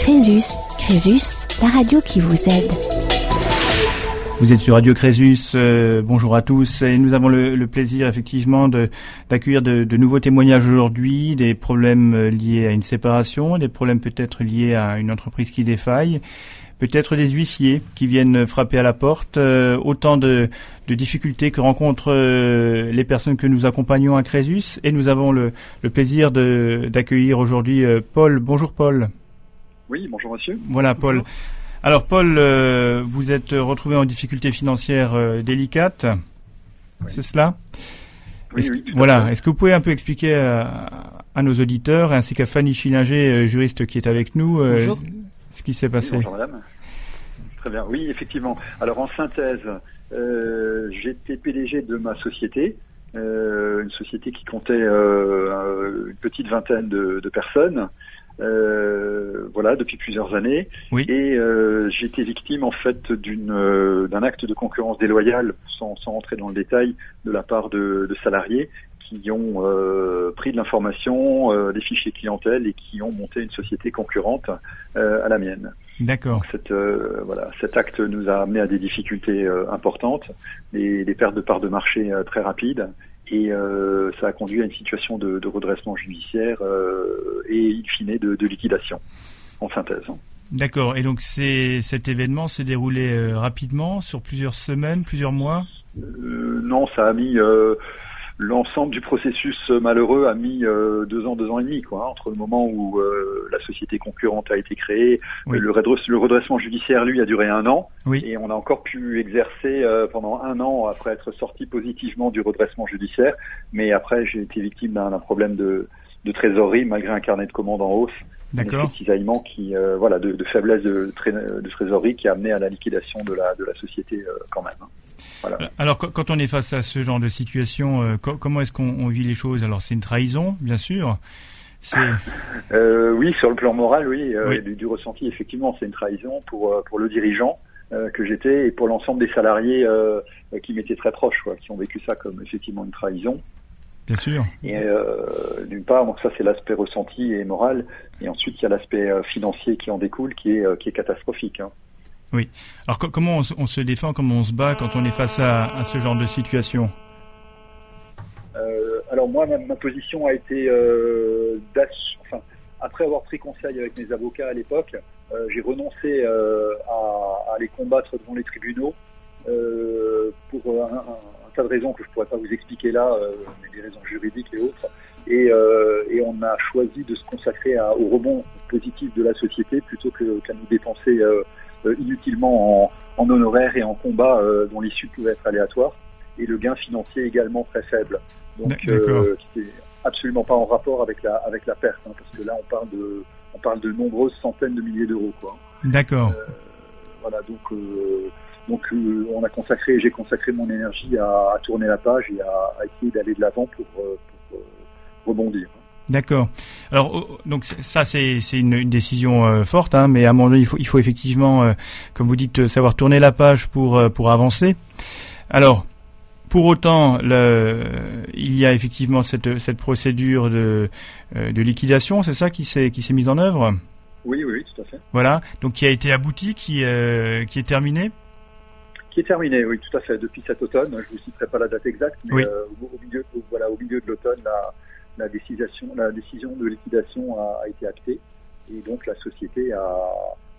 Crésus, Crésus, la radio qui vous aide. Vous êtes sur Radio Crésus, euh, bonjour à tous et nous avons le, plaisir effectivement d'accueillir de, de, nouveaux témoignages aujourd'hui, des problèmes euh, liés à une séparation, des problèmes peut-être liés à une entreprise qui défaille, peut-être des huissiers qui viennent frapper à la porte, euh, autant de, de, difficultés que rencontrent les personnes que nous accompagnons à Crésus et nous avons le, le plaisir d'accueillir aujourd'hui Paul. Bonjour Paul. Oui, bonjour monsieur. Voilà Paul. Alors Paul, euh, vous êtes retrouvé en difficulté financière euh, délicate, c'est cela oui, oui, Voilà. Est-ce que vous pouvez un peu expliquer à, nos auditeurs ainsi qu'à Fanny Schillinger, euh, juriste qui est avec nous, ce qui s'est passé Bonjour madame. Très bien. Oui, effectivement. Alors en synthèse, j'étais PDG de ma société, une société qui comptait une petite vingtaine de, de personnes. Euh, voilà, depuis plusieurs années. Oui. Et euh, j'ai été victime en fait d'une euh, d'un acte de concurrence déloyale, sans, sans rentrer dans le détail, de la part de, de salariés qui ont euh, pris de l'information, euh, des fichiers clientèle et qui ont monté une société concurrente à la mienne. D'accord. Cette, voilà, cet acte nous a amené à des difficultés importantes, des, des pertes de parts de marché très rapides et euh, ça a conduit à une situation de, de redressement judiciaire euh, et in fine de, de, liquidation, en synthèse. D'accord. Et donc c'est cet événement s'est déroulé euh, rapidement sur plusieurs semaines, plusieurs mois? Euh, Non, ça a mis euh, l'ensemble du processus malheureux a mis euh, deux ans, deux ans et demi, quoi, entre le moment où euh, la société concurrente a été créée, le, redressement judiciaire, lui, a duré un an, et on a encore pu exercer euh, pendant un an après être sorti positivement du redressement judiciaire. Mais après, j'ai été victime d'un problème de, de trésorerie, malgré un carnet de commandes en hausse. D'accord. Cisaillement qui, voilà, de, de faiblesse de, de, trésorerie qui a amené à la liquidation de la, de la société quand même. Hein. Alors, quand on est face à ce genre de situation, euh, comment est-ce qu'on vit les choses? Alors, c'est une trahison, bien sûr. Euh, oui, sur le plan moral, oui, euh, Du, ressenti, effectivement, c'est une trahison pour pour le dirigeant que j'étais et pour l'ensemble des salariés qui m'étaient très proches, quoi, qui ont vécu ça comme effectivement une trahison. Bien sûr. Et d'une part, donc ça c'est l'aspect ressenti et moral, et ensuite il y a l'aspect financier qui en découle, qui est qui est catastrophique. Hein. Oui. Alors comment on, se défend, comment on se bat quand on est face à, ce genre de situation? Euh, Alors moi, ma, position a été euh, enfin, après avoir pris conseil avec mes avocats à l'époque, euh, j'ai renoncé euh, à, à, les combattre devant les tribunaux pour un, tas de raisons que je pourrais pas vous expliquer là, mais des raisons juridiques et autres. Et, on a choisi de se consacrer au rebond positif de la société plutôt que qu'à nous dépenser inutilement en, en honoraires et en combat euh, dont l'issue pouvait être aléatoire, et le gain financier également très faible. Donc, euh, qui n'est absolument pas en rapport avec la avec la perte, hein, parce que là on parle de on parle de nombreuses centaines de milliers d'euros, quoi. D'accord. Euh, voilà, donc donc on a consacré, j'ai consacré mon énergie à, à, tourner la page et à, à essayer d'aller de l'avant pour, pour rebondir. D'accord. Alors oh, donc ça c'est une, une, décision euh, forte, hein, mais à un moment donné il faut, il faut effectivement, euh, comme vous dites, savoir tourner la page pour euh, pour avancer. Alors pour autant, le, il y a effectivement cette cette procédure de de liquidation, c'est ça qui s'est qui s'est mise en œuvre? Oui, oui, tout à fait. Voilà, donc qui a été abouti, qui qui est terminé? Qui est terminé, oui, tout à fait. Depuis cet automne, je vous citerai pas la date exacte, mais au, au, milieu, voilà, au milieu de l'automne, la la décision, la décision de liquidation a, a été actée et donc la société a,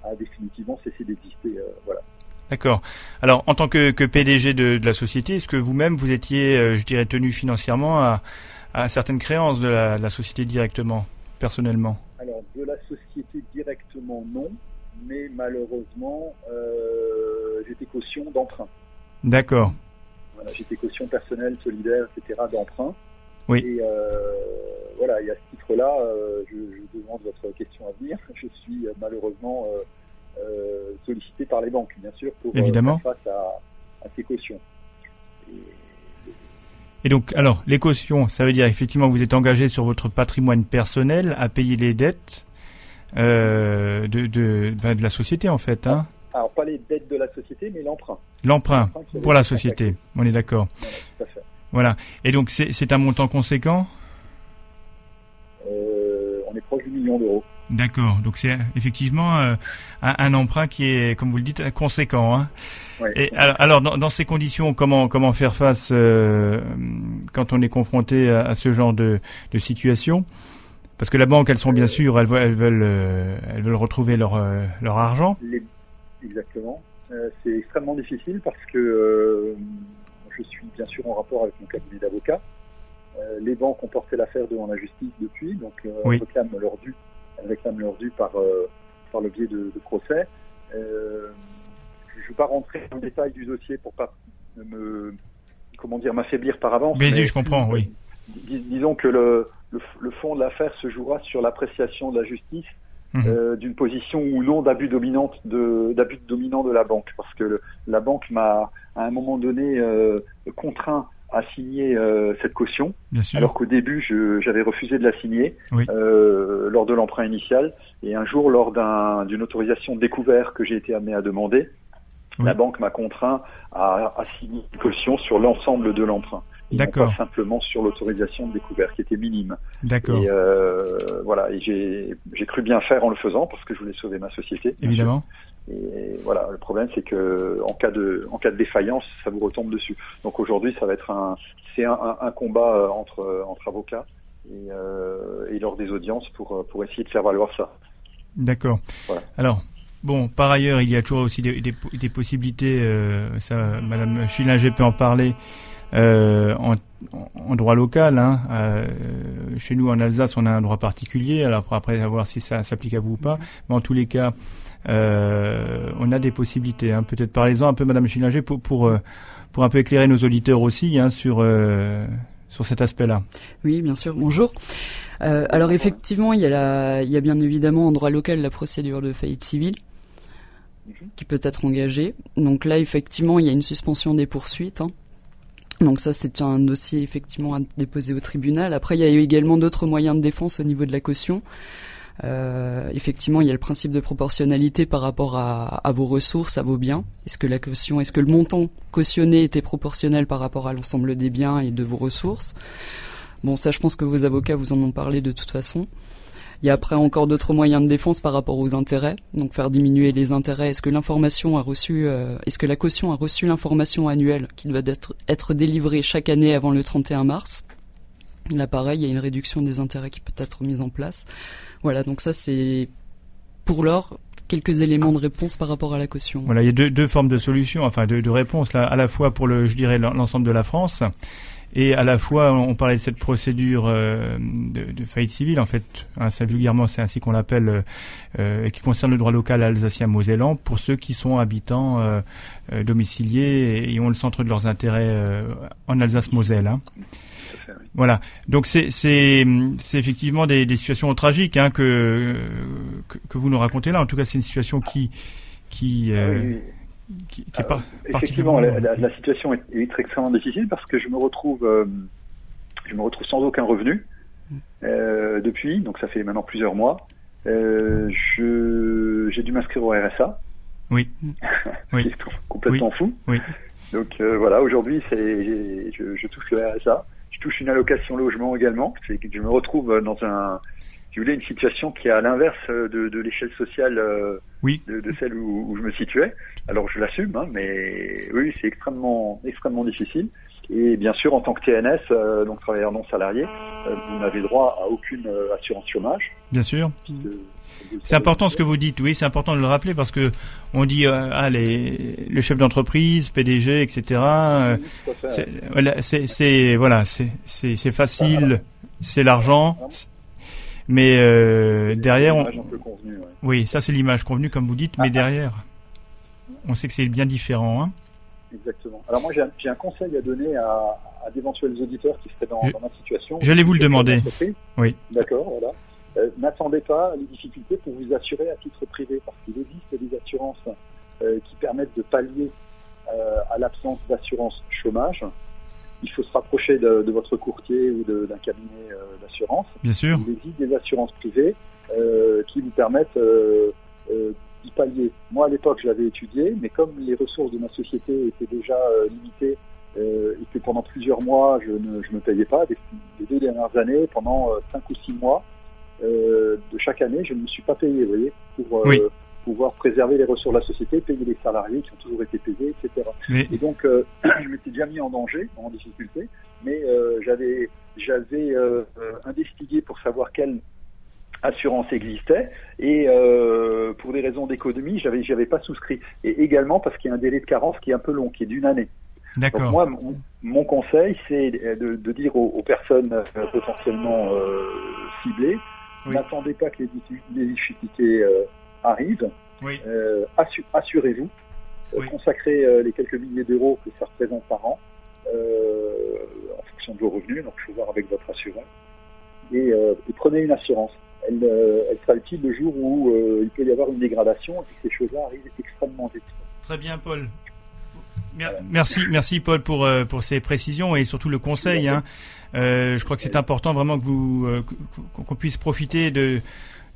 a définitivement cessé d'exister. Euh, voilà. D'accord. Alors, en tant que, que PDG de, de, la société, est-ce que vous-même vous étiez, euh, je dirais, tenu financièrement à, à certaines créances de la, la, société directement, personnellement? Alors, de la société directement, non, mais malheureusement, euh, j'étais caution d'emprunt. D'accord. Voilà, j'étais caution personnelle, solidaire, etc. d'emprunt. Oui. Et euh, voilà, et à ce titre-là, euh, je, je, demande votre question à venir. Je suis euh, malheureusement sollicité par les banques, bien sûr, pour Évidemment. faire face à, à ces cautions. Et, et donc, alors, les cautions, ça veut dire effectivement vous êtes engagé sur votre patrimoine personnel à payer les dettes euh, de, de, ben, de la société, en fait. Hein alors, pas les dettes de la société, mais l'emprunt. L'emprunt pour la société, on est d'accord. Voilà. Et donc, c'est un montant conséquent euh, On est proche du million d'euros. D'accord. Donc c'est effectivement un, un, emprunt qui est, comme vous le dites, conséquent. Hein. Et alors, dans, dans, ces conditions, comment comment faire face quand on est confronté à, ce genre de, de situation? Parce que la banque, elles sont bien sûr, elles, elles veulent elles veulent retrouver leur leur argent. Exactement. c'est extrêmement difficile parce que je suis bien sûr en rapport avec mon cabinet d'avocat. Euh, les banques ont porté l'affaire devant la justice depuis, donc euh, elles réclament leur dû, elles réclament leur dû par, euh, par le biais de, de procès. je ne vais pas rentrer dans le détail du dossier pour pas me comment dire m'affaiblir par avance. Mais, mais je comprends, oui. disons que le, le, le fond de l'affaire se jouera sur l'appréciation de la justice mhm. euh, d'une position ou non d'abus dominante de d'abus dominant de la banque, parce que la banque m'a à un moment donné euh, contraint à signer euh, cette caution, alors qu'au début j'avais refusé de la signer euh, lors de l'emprunt initial. Et un jour, lors d'une autorisation de découvert que j'ai été amené à demander, la banque m'a contraint à, à, signer une caution sur l'ensemble de l'emprunt. D'accord. Pas simplement sur l'autorisation de découvert qui était minime. D'accord. Et euh, voilà, et j'ai cru bien faire en le faisant parce que je voulais sauver ma société. Évidemment. Et voilà, le problème c'est que en cas de en cas de défaillance, ça vous retombe dessus. Donc aujourd'hui, ça va être un c'est un, un, combat euh, entre entre avocats et, euh, et lors des audiences pour pour essayer de faire valoir ça. D'accord. Voilà. Alors. Bon, par ailleurs, il y a toujours aussi des, des, des possibilités. Euh, ça, Madame Schillinger peut en parler. Euh, en, en, droit local. Hein, euh, chez nous en Alsace, on a un droit particulier. Alors après, à voir si ça s'applique à vous ou pas. Mais en tous les cas, euh, on a des possibilités. Hein. Peut-être parlez-en un peu, Madame Schillinger, pour, pour, euh, pour un peu éclairer nos auditeurs aussi hein, sur, euh, sur cet aspect-là. Oui, bien sûr. Bonjour. Alors effectivement, il y, a la, il y a bien évidemment en droit local la procédure de faillite civile qui peut être engagée. Donc là, effectivement, il y a une suspension des poursuites. Hein. Donc ça, c'est un dossier effectivement à déposer au tribunal. Après, il y a eu également d'autres moyens de défense au niveau de la caution. Euh, effectivement, il y a le principe de proportionnalité par rapport à, vos ressources, à vos biens. Est-ce que la caution, est-ce que le montant cautionné était proportionnel par rapport à l'ensemble des biens et de vos ressources? Bon, ça, je pense que vos avocats vous en ont parlé de toute façon. Il y a après encore d'autres moyens de défense par rapport aux intérêts, donc faire diminuer les intérêts. Est-ce que l'information a reçu, euh, est-ce que la caution a reçu l'information annuelle qui doit être délivrée chaque année avant le 31 mars? Là, pareil, il y a une réduction des intérêts qui peut être mise en place. Voilà, donc ça c'est pour l'or quelques éléments de réponse par rapport à la caution. Voilà, il y a deux, deux formes de solutions, enfin de, de réponses là, à la fois pour le, je dirais l'ensemble de la France et à la fois, on parlait de cette procédure euh, de, de, faillite civile, en fait, hein, vulgairement c'est ainsi qu'on l'appelle, euh, euh, qui concerne le droit local alsacien-mosellan, pour ceux qui sont habitants euh, domiciliés et, ont le centre de leurs intérêts en Alsace-Moselle. Hein. Voilà. Donc c'est c'est c'est effectivement des, des situations tragiques hein, que, que, que vous nous racontez là. En tout cas, c'est une situation qui qui ah qui, qui pas effectivement, la, la, situation est, est, extrêmement difficile parce que je me retrouve, euh, je me retrouve sans aucun revenu euh, depuis, donc ça fait maintenant plusieurs mois. Euh, je, j'ai dû m'inscrire au RSA. Oui. oui. complètement fou. Oui. Donc euh, voilà, aujourd'hui, c'est, je, je touche le RSA. Je touche une allocation logement également. C'est que je me retrouve dans un, si vous voulez, une situation qui est à l'inverse de, de l'échelle sociale euh, oui. de, de, celle où, où, je me situais. Alors je l'assume, hein, mais oui, c'est extrêmement, extrêmement difficile. Et bien sûr, en tant que TNS, euh, donc travailleur non salarié, euh, vous n'avez droit à aucune euh, assurance chômage. Bien sûr. C'est important ce que vous dites, oui, c'est important de le rappeler parce que on dit euh, ah les le chef d'entreprise, PDG, etc. c'est voilà, c'est c'est facile, c'est l'argent, mais euh, derrière, on... ouais. oui, ça c'est l'image convenue comme vous dites, mais ah, ah. derrière, on sait que c'est bien différent. Hein Exactement. Alors moi j'ai un, conseil à donner à, à d'éventuels auditeurs qui seraient dans, dans ma situation. J'allais vous le demander. Oui. D'accord, voilà. Euh, N'attendez pas les difficultés pour vous assurer à titre privé, parce qu'il existe des assurances euh, qui permettent de pallier euh, à l'absence d'assurance chômage il faut se rapprocher de, de votre courtier ou d'un cabinet d'assurance. Bien sûr. Il existe des assurances privées qui vous permettent euh, euh d'y pallier. Moi, à l'époque, je l'avais étudié, mais comme les ressources de ma société étaient déjà euh, limitées et que pendant plusieurs mois, je ne je me payais pas, les, les deux dernières années, pendant cinq ou six mois, de chaque année, je ne me suis pas payé, vous voyez, pour Oui. pouvoir préserver les ressources de la société, payer les salariés qui ont toujours été payés, etc. Et donc, euh, je m'étais déjà mis en danger, en difficulté, mais euh, j'avais j'avais euh, euh, investigué pour savoir quelle assurance existait et euh, pour des raisons d'économie, j'avais j'avais pas souscrit. Et également parce qu'il y a un délai de carence qui est un peu long, qui est d'une année. D'accord. moi, mon, mon conseil, c'est de, de dire aux, aux personnes euh, potentiellement euh, ciblées, Oui. n'attendez pas que les, les difficultés euh, arrivent, Oui. euh, assu- assurez-vous, euh, Oui. consacrez les quelques milliers d'euros que ça représente par an euh, en fonction de vos revenus, donc il faut voir avec votre assureur, et, euh, et prenez une assurance. Elle, euh, elle sera utile le jour où euh, il peut y avoir une dégradation et que ces choses-là arrivent extrêmement vite. Très bien, Paul. Mer- Merci, merci Paul pour euh, pour ces précisions et surtout le conseil. Hein. Euh, je crois que c'est important vraiment que vous euh, qu'on puisse profiter de,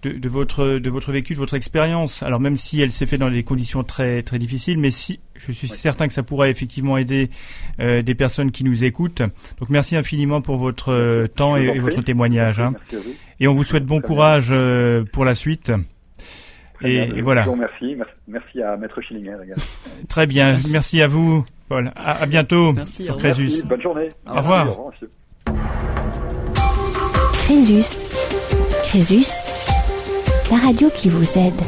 de de votre de votre vécu, de votre expérience. Alors même si elle s'est faite dans des conditions très très difficiles, mais si je suis Oui. certain que ça pourra effectivement aider euh, des personnes qui nous écoutent. Donc merci infiniment pour votre euh, temps et, votre témoignage. Hein. Merci à vous. Et on vous souhaite bon courage euh, pour la suite. Très Et, bien, et voilà. Merci, merci à Maître Schillinger. Très bien. Merci. Merci, à vous, Paul. À, à bientôt Merci, sur. Crésus. Merci, bonne journée. Au revoir. Crésus. Crésus. La radio qui vous aide.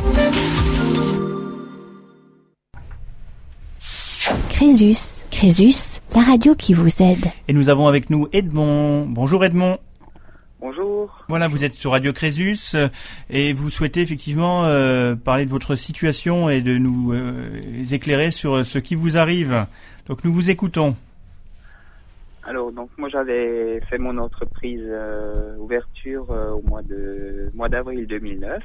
Crésus. Crésus. La radio qui vous aide. Et nous avons avec nous Edmond. Bonjour Edmond. Bonjour. Voilà, vous êtes sur Radio Crésus euh, et vous souhaitez effectivement euh, parler de votre situation et de nous euh, éclairer sur ce qui vous arrive. Donc nous vous écoutons. Alors donc moi j'avais fait mon entreprise euh, ouverture euh, au mois de mois d'avril 2009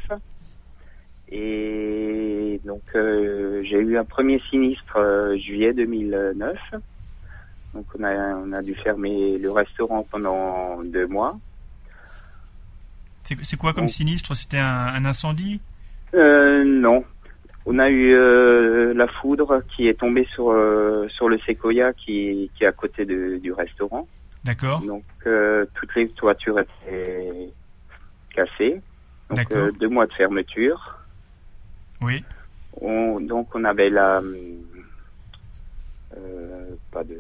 et donc euh, j'ai eu un premier sinistre euh, juillet 2009. Donc on a on a dû fermer le restaurant pendant deux mois. C'est c'est quoi comme sinistre? C'était un, un incendie? Euh, non. On a eu euh, la foudre qui est tombée sur euh, sur le séquoia qui qui est à côté de, du restaurant. D'accord. Donc euh, toutes les toitures étaient cassées. Donc D'accord. euh, deux mois de fermeture. Oui. On, donc on avait la euh, pas de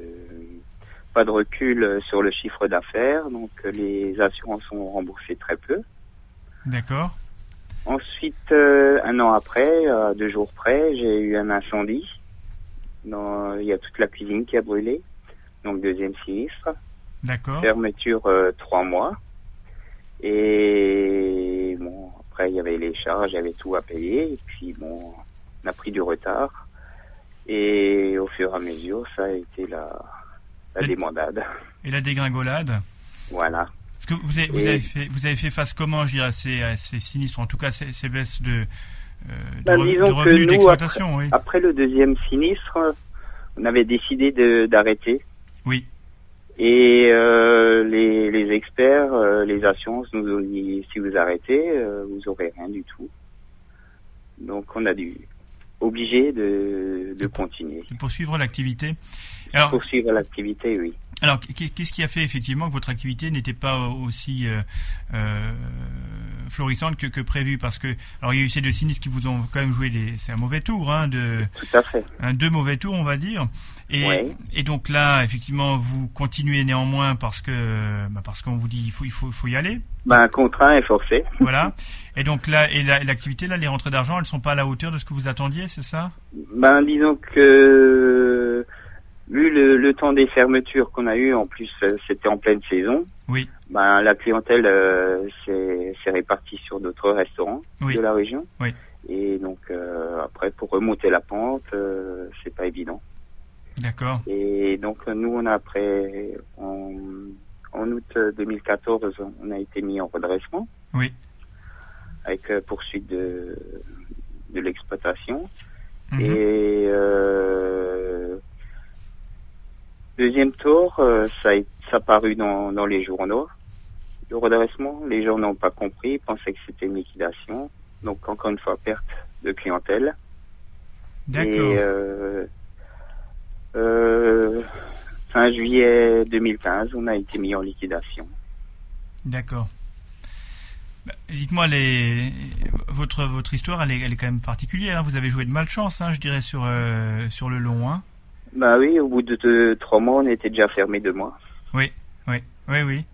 pas de recul sur le chiffre d'affaires. Donc les assurances ont remboursé très peu. D'accord. Ensuite, euh, un an après, à deux jours près, j'ai eu un incendie. Dans- Il y a toute la cuisine qui a brûlé. Donc deuxième sinistre. D'accord. Fermeture euh, trois mois. Et bon, après il y avait les charges, il y avait tout à payer. Et puis bon, on a pris du retard. Et au fur et à mesure, ça a été la, la Et- débandade. Et la dégringolade? Voilà. Que vous avez, vous, Et- avez fait, vous avez fait face comment, je dirais, à ces, à ces sinistres, en tout cas ces, ces baisses de, euh, Ben, disons de que revenus d'exploitation oui. Après le deuxième sinistre, on avait décidé d'arrêter. Oui. Et euh, les, les experts, euh, les assurances nous ont dit si vous arrêtez, euh, vous aurez rien du tout. Donc on a dû obligé de, de continuer. de poursuivre l'activité. Alors, Poursuivre l'activité, oui. alors qu'est- qu'est-ce qui a fait effectivement que votre activité n'était pas aussi euh, euh, florissante que, que prévu? Parce que, alors il y a eu ces deux sinistres qui vous ont quand même joué des, c'est un mauvais tour, hein, de, Tout à fait. un deux mauvais tours, on va dire. Et, et donc là, effectivement, vous continuez néanmoins parce que, bah, parce qu'on vous dit il faut, il faut, faut y aller. Ben, contraint et forcé. Voilà. Et donc là, et la- et l'activité, là, les rentrées d'argent, elles sont pas à la hauteur de ce que vous attendiez, c'est ça? Ben, disons que vu le, le temps des fermetures qu'on a eu, en plus euh, c'était en pleine saison. Oui. Ben, la clientèle euh, s'est répartie sur d'autres restaurants Oui. de la région. Oui. Et donc euh, après, pour remonter la pente, euh, c'est pas évident. D'accord. Et donc euh, nous, on a après en, en août 2014, on a été mis en redressement. Oui. Avec euh, poursuite de de l'exploitation. Mhm. Et euh, deuxième tour, euh, ça a, ça a paru dans, dans les journaux. Le redressement, les gens n'ont pas compris, ils pensaient que c'était une liquidation. Donc encore une fois, perte de clientèle. D'accord. Et euh, euh, fin juillet 2015, on a été mis en liquidation. D'accord. Bah, dites-moi, les... votre, votre histoire, elle est, elle est quand même particulière. Hein. Vous avez joué de malchance, hein, je dirais, sur, euh, sur le long. Hein. Bah oui, au bout de, trois mois, on était déjà fermé deux mois. Oui, oui, oui, oui.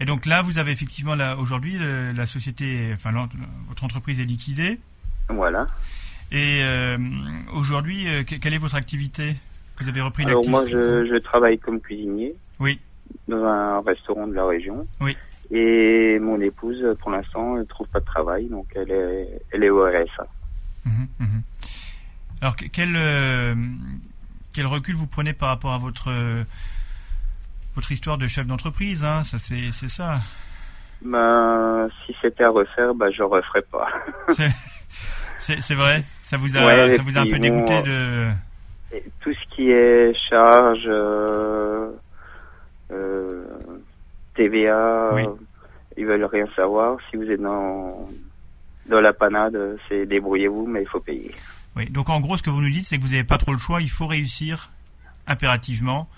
Et donc là, vous avez effectivement, là, aujourd'hui, la société, enfin, votre entreprise est liquidée. Voilà. Et euh, aujourd'hui, euh, quelle est votre activité? Vous avez repris Alors moi, je, je travaille comme cuisinier. Oui. Dans un restaurant de la région. Oui. Et mon épouse, pour l'instant, ne trouve pas de travail, donc elle est, elle est au RSA. Mhm, mhm. Alors, quel, euh, quel recul vous prenez par rapport à votre, votre histoire de chef d'entreprise hein ça, c'est, ça ben, Si c'était à refaire, ben, je ne referais pas. c'est, vrai? Ça vous a, ça vous a un peu dégoûté de... Tout ce qui est charge... Euh, euh, TVA, ils veulent rien savoir. Si vous êtes dans, dans la panade, c'est débrouillez-vous, mais il faut payer. Oui, donc en gros, ce que vous nous dites, c'est que vous n'avez pas trop le choix, il faut réussir impérativement.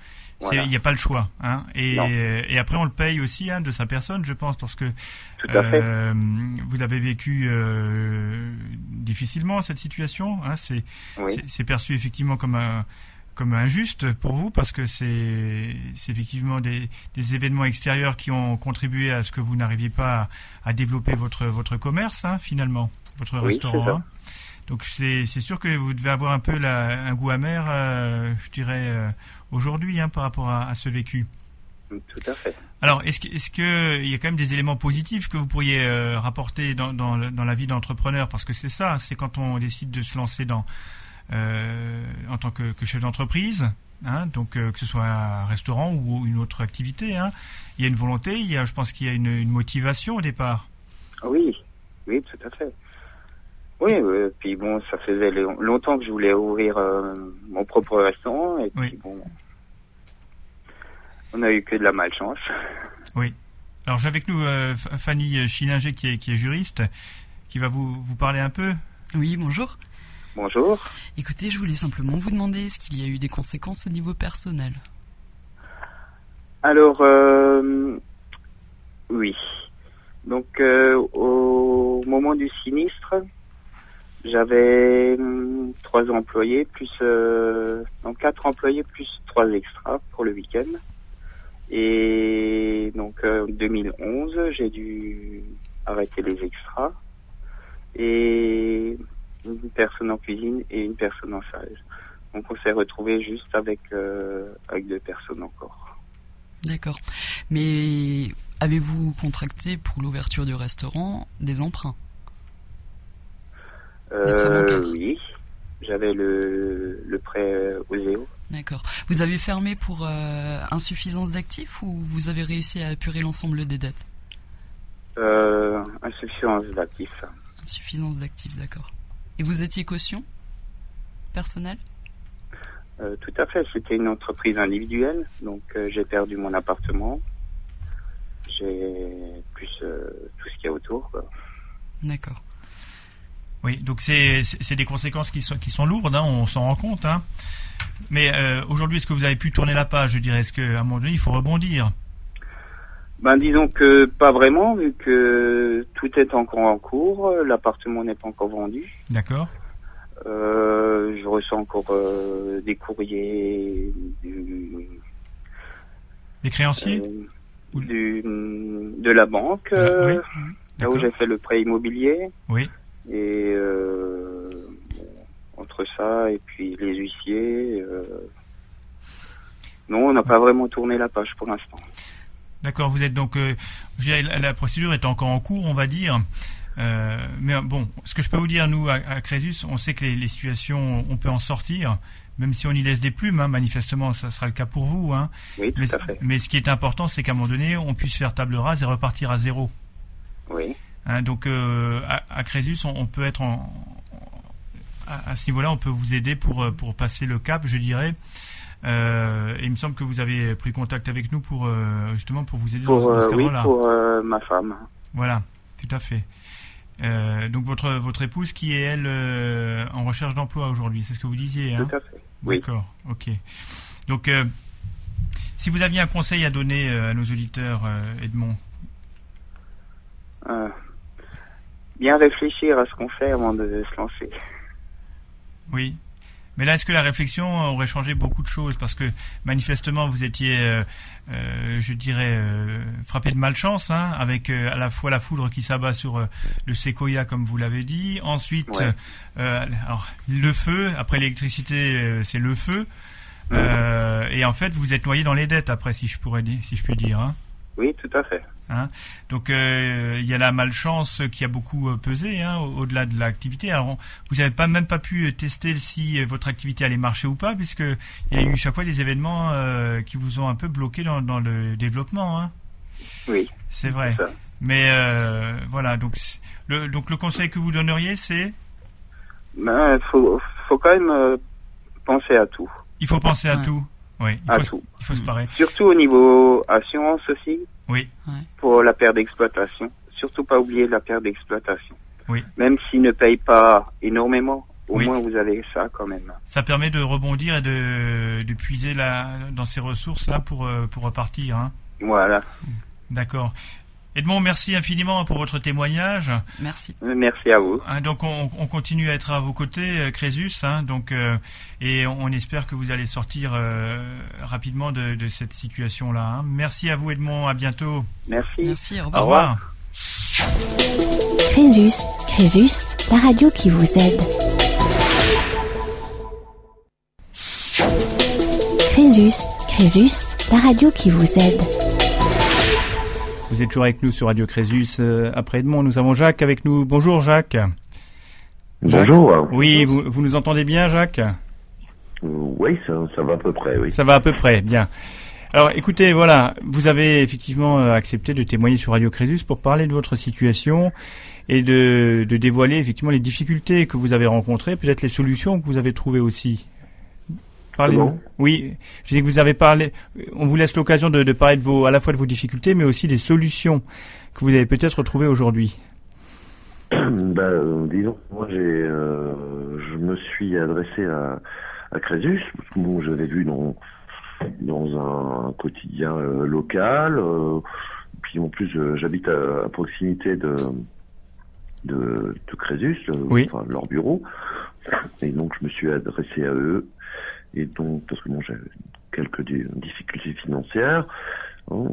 Il n'y a pas le choix. Hein. Et, et, après, on le paye aussi hein, de sa personne, je pense, parce que euh, vous avez vécu euh, difficilement cette situation. Hein. C'est perçu effectivement comme un, comme injuste pour vous parce que c'est effectivement des, des, événements extérieurs qui ont contribué à ce que vous n'arriviez pas à, développer votre votre commerce hein, finalement votre restaurant. Hein. Donc c'est sûr que vous devez avoir un peu la, un goût amer, euh, je dirais euh, aujourd'hui hein, par rapport à, à, ce vécu. Tout à fait. Alors est-ce qu'il est que y a quand même des éléments positifs que vous pourriez euh, rapporter dans, dans, dans la vie d'entrepreneur? Parce que c'est ça, c'est quand on décide de se lancer dans euh, en tant que, chef d'entreprise, hein, donc euh, que ce soit un restaurant ou une autre activité. Hein. il y a une volonté, il y a, je pense qu'il y a une, motivation au départ. Oui, oui, tout à fait. Oui, puis bon, ça faisait longtemps que je voulais ouvrir euh, mon propre restaurant et puis bon, on a eu que de la malchance. Oui. Alors j'ai avec nous Fanny Schillinger qui est, qui est juriste, qui va vous, vous parler un peu. Oui, bonjour. Bonjour. Écoutez, je voulais simplement vous demander, est-ce qu'il y a eu des conséquences au niveau personnel Alors, euh, oui. Donc, euh, au moment du sinistre, j'avais hum, trois employés, plus euh, quatre employés, plus trois extras pour le week-end. Et donc, en 2011, j'ai dû arrêter les extras. Et une personne en cuisine et une personne en salle. Donc on s'est retrouvé juste avec, euh, avec deux personnes encore. D'accord. Mais avez-vous contracté pour l'ouverture du restaurant des emprunts? Euh, Oui, j'avais le, le prêt Oseo. D'accord. Vous avez fermé pour euh, insuffisance d'actifs ou vous avez réussi à apurer l'ensemble des dettes? Insuffisance d'actifs. Insuffisance d'actifs, d'accord. Et vous étiez caution? Personnelle euh, Tout à fait. C'était une entreprise individuelle, donc euh, j'ai perdu mon appartement. J'ai plus euh, tout ce qu'il y a autour. D'accord. Oui, donc c'est des conséquences qui sont, qui sont lourdes, hein, on s'en rend compte. Hein. Mais aujourd'hui, est-ce que vous avez pu tourner la page Je dirais, est-ce qu'à un moment donné, il faut rebondir? Ben disons que pas vraiment, vu que tout est encore en cours, l'appartement n'est pas encore vendu. D'accord. Euh, je reçois encore euh, des courriers du, des créanciers? euh, du, de la banque, oui. là où j'ai fait le prêt immobilier. Oui. Et entre ça et puis les huissiers, non, on n'a pas vraiment tourné la page pour l'instant. D'accord, vous êtes donc, euh, la, procédure est encore en cours, on va dire. Euh, mais bon, ce que je peux vous dire, nous, à, Crésus, on sait que les, situations, on peut en sortir, même si on y laisse des plumes, hein, manifestement, ça sera le cas pour vous. Hein. Oui, tout mais, à fait. mais ce qui est important, c'est qu'à un moment donné, on puisse faire table rase et repartir à zéro. Oui. Hein, donc, euh, à, Crésus, on, peut être en, à, à ce niveau-là, on peut vous aider pour, pour passer le cap, je dirais. Euh, il me semble que vous avez pris contact avec nous pour euh, justement pour vous aider pour, dans, ce euh, oui, pour ma femme. Voilà, tout à fait. donc votre votre épouse qui est elle en recherche d'emploi aujourd'hui, c'est ce que vous disiez. Hein? Tout à fait. Oui. D'accord. Ok. Donc si vous aviez un conseil à donner à nos auditeurs, Edmond? Bien réfléchir à ce qu'on fait avant de se lancer. Oui. Mais là, est-ce que la réflexion aurait changé beaucoup de choses? Parce que manifestement, vous étiez, euh, euh, je dirais, euh, frappé de malchance, hein, avec à la fois la foudre qui s'abat sur le séquoia, comme vous l'avez dit. Ensuite, alors, le feu. Après l'électricité, c'est le feu. et en fait, vous êtes noyé dans les dettes après, si je pourrais dire, si je puis dire. Hein. Oui, tout à fait. Hein Donc euh, il y a la malchance qui a beaucoup euh, pesé hein, au-delà de l'activité. Alors vous n'avez pas même pas pu tester si euh, votre activité allait marcher ou pas, puisque il y a eu chaque fois des événements euh, qui vous ont un peu bloqué dans, dans le développement. Hein. Oui. C'est vrai. Mais euh, voilà, donc le donc le conseil que vous donneriez, c'est? Ben, faut faut quand même penser à tout. Il faut penser à tout. Oui, il faut, tout. il faut se parer. Surtout au niveau assurance aussi. Oui. Pour la perte d'exploitation. Surtout pas oublier la perte d'exploitation. Oui. Même s'ils ne payent pas énormément, au moins vous avez ça quand même. Ça permet de rebondir et de, de puiser la, dans ces ressources là pour, euh, pour repartir. Hein. Voilà. D'accord. Edmond, merci infiniment pour votre témoignage. Merci. Merci à vous. Hein, donc on, on, continue à être à vos côtés, euh, Crésus, hein, donc euh, et on, espère que vous allez sortir euh, rapidement de, de, cette situation-là. Hein. Merci à vous, Edmond. À bientôt. Merci. Merci. Au revoir. Au revoir. Crésus, Crésus, la radio qui vous aide. Crésus, Crésus, la radio qui vous aide. Vous êtes toujours avec nous sur Radio Crésus. Euh, après Edmond, nous avons Jacques avec nous. Bonjour Jacques. Bonjour. Oui, vous, vous, nous entendez bien Jacques Oui, ça, ça, va à peu près, oui. Ça va à peu près, bien. Alors écoutez, voilà, vous avez effectivement euh, accepté de témoigner sur Radio Crésus pour parler de votre situation et de, de dévoiler effectivement les difficultés que vous avez rencontrées, peut-être les solutions que vous avez trouvées aussi. Parlez oui, je dis que vous avez parlé. On vous laisse l'occasion de, de, parler de vos, à la fois de vos difficultés, mais aussi des solutions que vous avez peut-être trouvées aujourd'hui. Ben, euh, disons, moi, j'ai, euh, je me suis adressé à, à Crésus. Bon, j'avais vu dans dans un quotidien euh, local. Euh, puis en plus, j'habite à, à, proximité de de, de Crésus, oui. enfin, leur bureau. Et donc, je me suis adressé à eux et donc parce que bon j'ai quelques difficultés financières. Hein,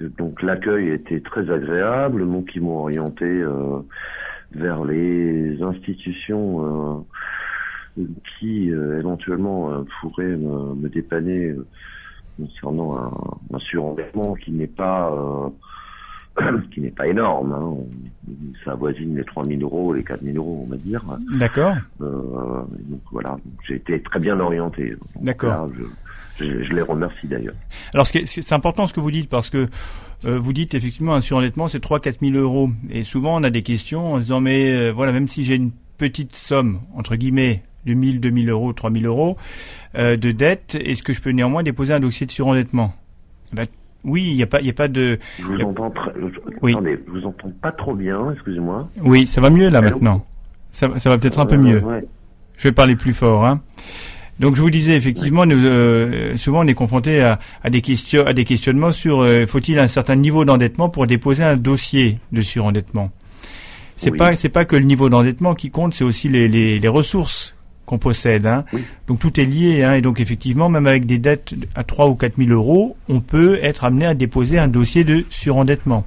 donc l'accueil était très agréable, donc ils m'ont orienté euh, vers les institutions euh, qui euh, éventuellement pourraient me, me dépanner concernant un, un surendettement qui n'est pas qui n'est pas énorme. Hein. Ça avoisine les 3 000 euros, les 4 000 euros, on va dire. D'accord. Euh, donc voilà, j'ai été très bien orienté. D'accord. Je, je, je, les remercie d'ailleurs. Alors c'est important ce que vous dites parce que euh, vous dites effectivement un surendettement c'est 3 4 000 euros et souvent on a des questions en disant mais euh, voilà même si j'ai une petite somme entre guillemets de 1000, 2000 euros, 3000 euros de dette, est-ce que je peux néanmoins déposer un dossier de surendettement? Ben, oui, il n'y a pas, il y a pas de. Je vous entends très. Oui. Attendez, je vous entends pas trop bien. Excusez-moi. Oui, ça va mieux là maintenant. Ça, ça va peut-être un peu mieux. Ouais. Je vais parler plus fort. Hein. Donc je vous disais effectivement, nous, euh, souvent on est confronté à, à, des questions, à des questionnements sur euh, faut-il un certain niveau d'endettement pour déposer un dossier de surendettement? C'est Oui. pas, c'est pas que le niveau d'endettement qui compte, c'est aussi les, les, les ressources qu'on possède. Hein. Oui. Donc tout est lié, hein, et donc effectivement, même avec des dettes à 3 ou 4 000 euros, on peut être amené à déposer un dossier de surendettement.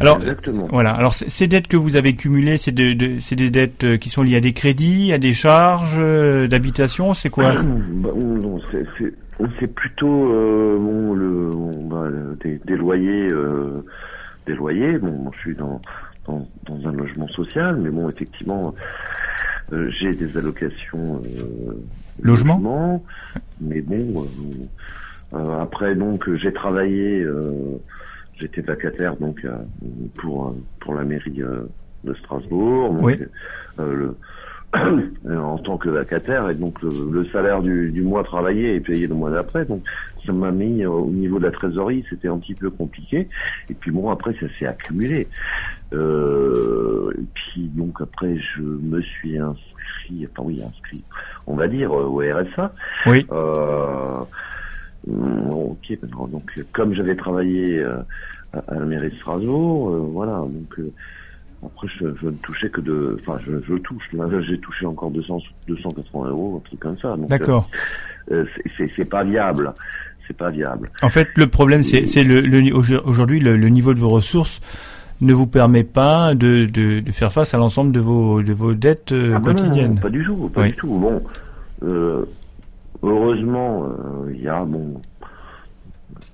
Alors, Exactement. voilà. Alors ces dettes que vous avez cumulées, c'est de, de- c'est des dettes euh, qui sont liées à des crédits, à des charges euh, d'habitation, c'est quoi? Bah, on- non, c'est- c'est c'est plutôt euh, bon, le, bon, bah, des, des loyers, euh, des loyers. Bon, je suis dans, dans dans un logement social, mais bon, effectivement, euh, j'ai des allocations euh, Logement logement, mais bon. euh, après, donc, j'ai travaillé. euh, J'étais vacataire donc pour pour la mairie de Strasbourg. Donc, Oui. euh, le, en tant que vacataire et donc le, le salaire du, du mois travaillé est payé le mois d'après donc ça m'a mis euh, au niveau de la trésorerie c'était un petit peu compliqué et puis bon après ça s'est accumulé euh, et puis donc après je me suis inscrit enfin oui inscrit on va dire euh, au RSA Oui. euh, hum, ok maintenant, donc comme j'avais travaillé euh, à, à la mairie de Strasbourg euh, voilà donc euh, après, je, je ne touchais que de, enfin, je, je touche. Là, j'ai touché encore 200, 280 euros, un truc comme ça. D'accord. euh, c'est- pas viable. C'est pas viable. En fait, le problème, c'est c'est le, le- aujourd'hui le, le niveau de vos ressources ne vous permet pas de, de, de faire face à l'ensemble de vos de vos dettes euh, Ah, quotidiennes. non, pas du tout, pas Oui. du tout. Bon, euh, heureusement, euh, il y a bon